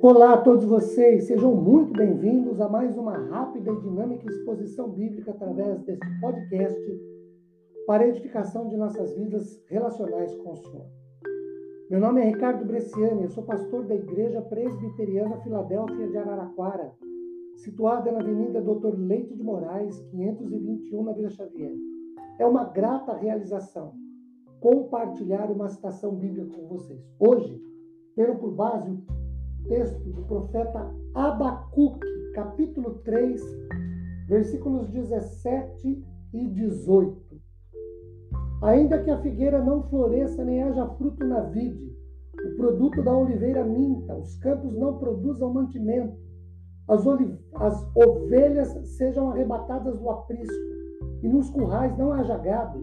Olá a todos vocês, sejam muito bem-vindos a mais uma rápida e dinâmica exposição bíblica através deste podcast para edificação de nossas vidas relacionais com o Senhor. Meu nome é Ricardo Bresciani, eu sou pastor da Igreja Presbiteriana Filadélfia de Araraquara, situada na Avenida Doutor Leite de Moraes, 521, na Vila Xavier. É uma grata realização compartilhar uma citação bíblica com vocês. Hoje, tendo por base o texto do profeta Abacuque, capítulo 3, versículos 17 e 18. Ainda que a figueira não floresça nem haja fruto na vide, o produto da oliveira minta, os campos não produzam mantimento, as, as ovelhas sejam arrebatadas do aprisco, e nos currais não haja gado.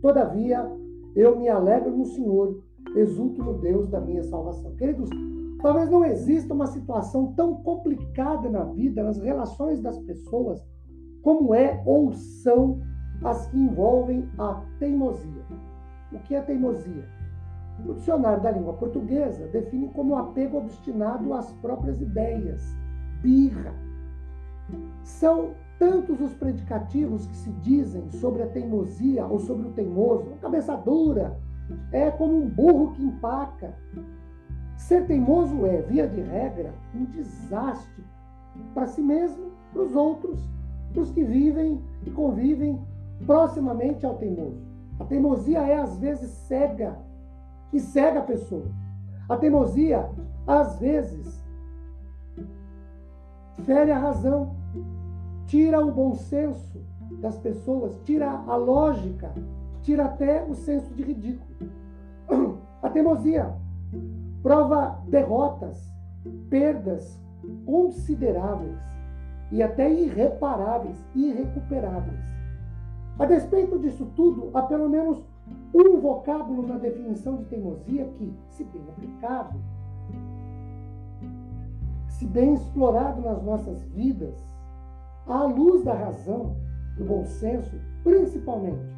Todavia, eu me alegro no Senhor, exulto no Deus da minha salvação. Queridos, talvez não exista uma situação tão complicada na vida, nas relações das pessoas, como é ou são as que envolvem a teimosia. O que é teimosia? O dicionário da língua portuguesa define como apego obstinado às próprias ideias, birra. São tantos os predicativos que se dizem sobre a teimosia ou sobre o teimoso, cabeça dura, é como um burro que empaca. Ser teimoso é, via de regra, um desastre para si mesmo, para os outros, para os que vivem e convivem proximamente ao teimoso. A teimosia é, às vezes, cega e cega a pessoa. A teimosia, às vezes, fere a razão, tira o bom senso das pessoas, tira a lógica, tira até o senso de ridículo. A teimosia prova derrotas, perdas consideráveis e até irreparáveis, irrecuperáveis. A despeito disso tudo, há pelo menos um vocábulo na definição de teimosia que, se bem aplicado, se bem explorado nas nossas vidas, à luz da razão, do bom senso, principalmente,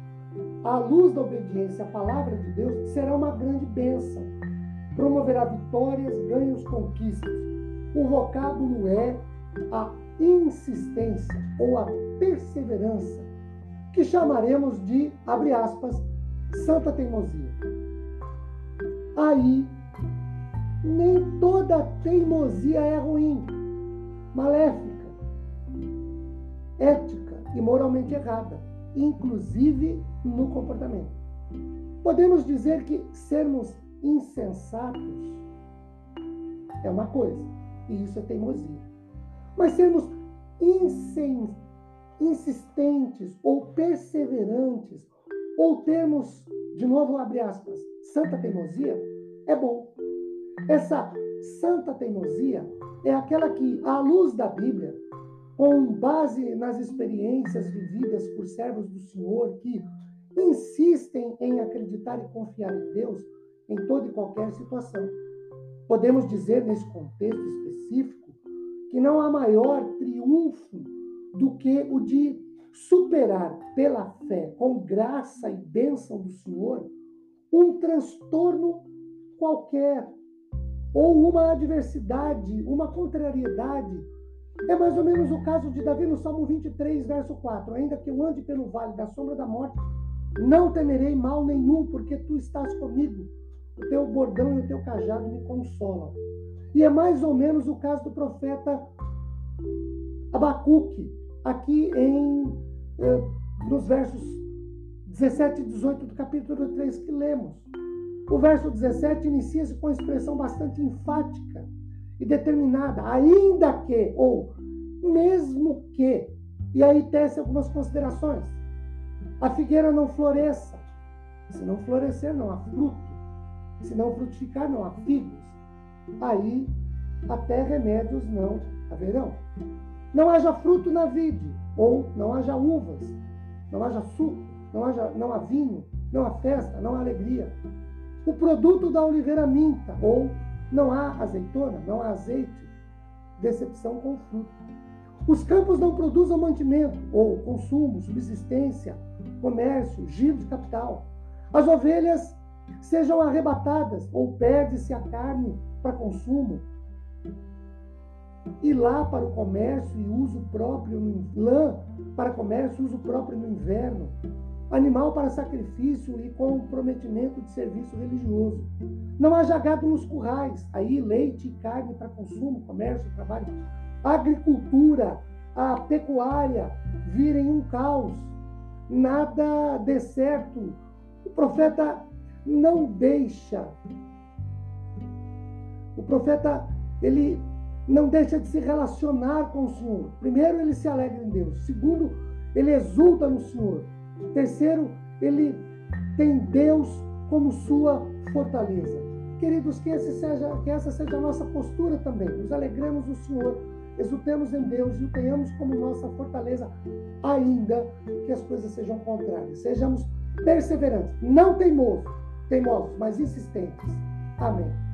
à luz da obediência à palavra de Deus, será uma grande bênção. Promoverá vitórias, ganhos, conquistas. O vocábulo é a insistência ou a perseverança, que chamaremos de, abre aspas, santa teimosia. Aí, nem toda teimosia é ruim, maléfica ética e moralmente errada, inclusive no comportamento. Podemos dizer que sermos insensatos é uma coisa, e isso é teimosia. Mas sermos insistentes ou perseverantes, ou termos, de novo, abre aspas, santa teimosia, é bom. Essa santa teimosia é aquela que, à luz da Bíblia, com base nas experiências vividas por servos do Senhor que insistem em acreditar e confiar em Deus em toda e qualquer situação. Podemos dizer, nesse contexto específico, que não há maior triunfo do que o de superar pela fé, com graça e bênção do Senhor, um transtorno qualquer, ou uma adversidade, uma contrariedade é mais ou menos o caso de Davi no Salmo 23, verso 4. Ainda que eu ande pelo vale da sombra da morte, não temerei mal nenhum, porque tu estás comigo. O teu bordão e o teu cajado me consolam. E é mais ou menos o caso do profeta Abacuque, aqui em eh, nos versos 17 e 18 do capítulo 3 que lemos. O verso 17 inicia-se com uma expressão bastante enfática e determinada, ainda que, ou mesmo que. E aí tece algumas considerações. A figueira não floresça. Se não florescer, não há fruto. Se não frutificar, não há figos. Aí até remédios não haverão. Não haja fruto na vide, ou não haja uvas, não haja suco, não, haja, não há vinho, não há festa, não há alegria. O produto da oliveira minta, ou não há azeitona, não há azeite, decepção com fruto. Os campos não produzem mantimento, ou consumo, subsistência, comércio, giro de capital. As ovelhas sejam arrebatadas, ou perde-se a carne para consumo. ir lá para o comércio e uso próprio no lã para comércio, uso próprio no inverno, animal para sacrifício e comprometimento de serviço religioso. Não haja gado nos currais, aí leite e carne para consumo, comércio, trabalho. Agricultura, a pecuária virem um caos, nada dê certo. O profeta não deixa. O profeta, ele não deixa de se relacionar com o Senhor. Primeiro, ele se alegra em Deus. Segundo, ele exulta no Senhor. Terceiro, ele tem Deus como sua fortaleza. Queridos, que, seja, que essa seja a nossa postura também. Nos alegremos no Senhor, exultemos em Deus e o tenhamos como nossa fortaleza, ainda que as coisas sejam contrárias. Sejamos perseverantes, não teimosos, teimosos, mas insistentes. Amém.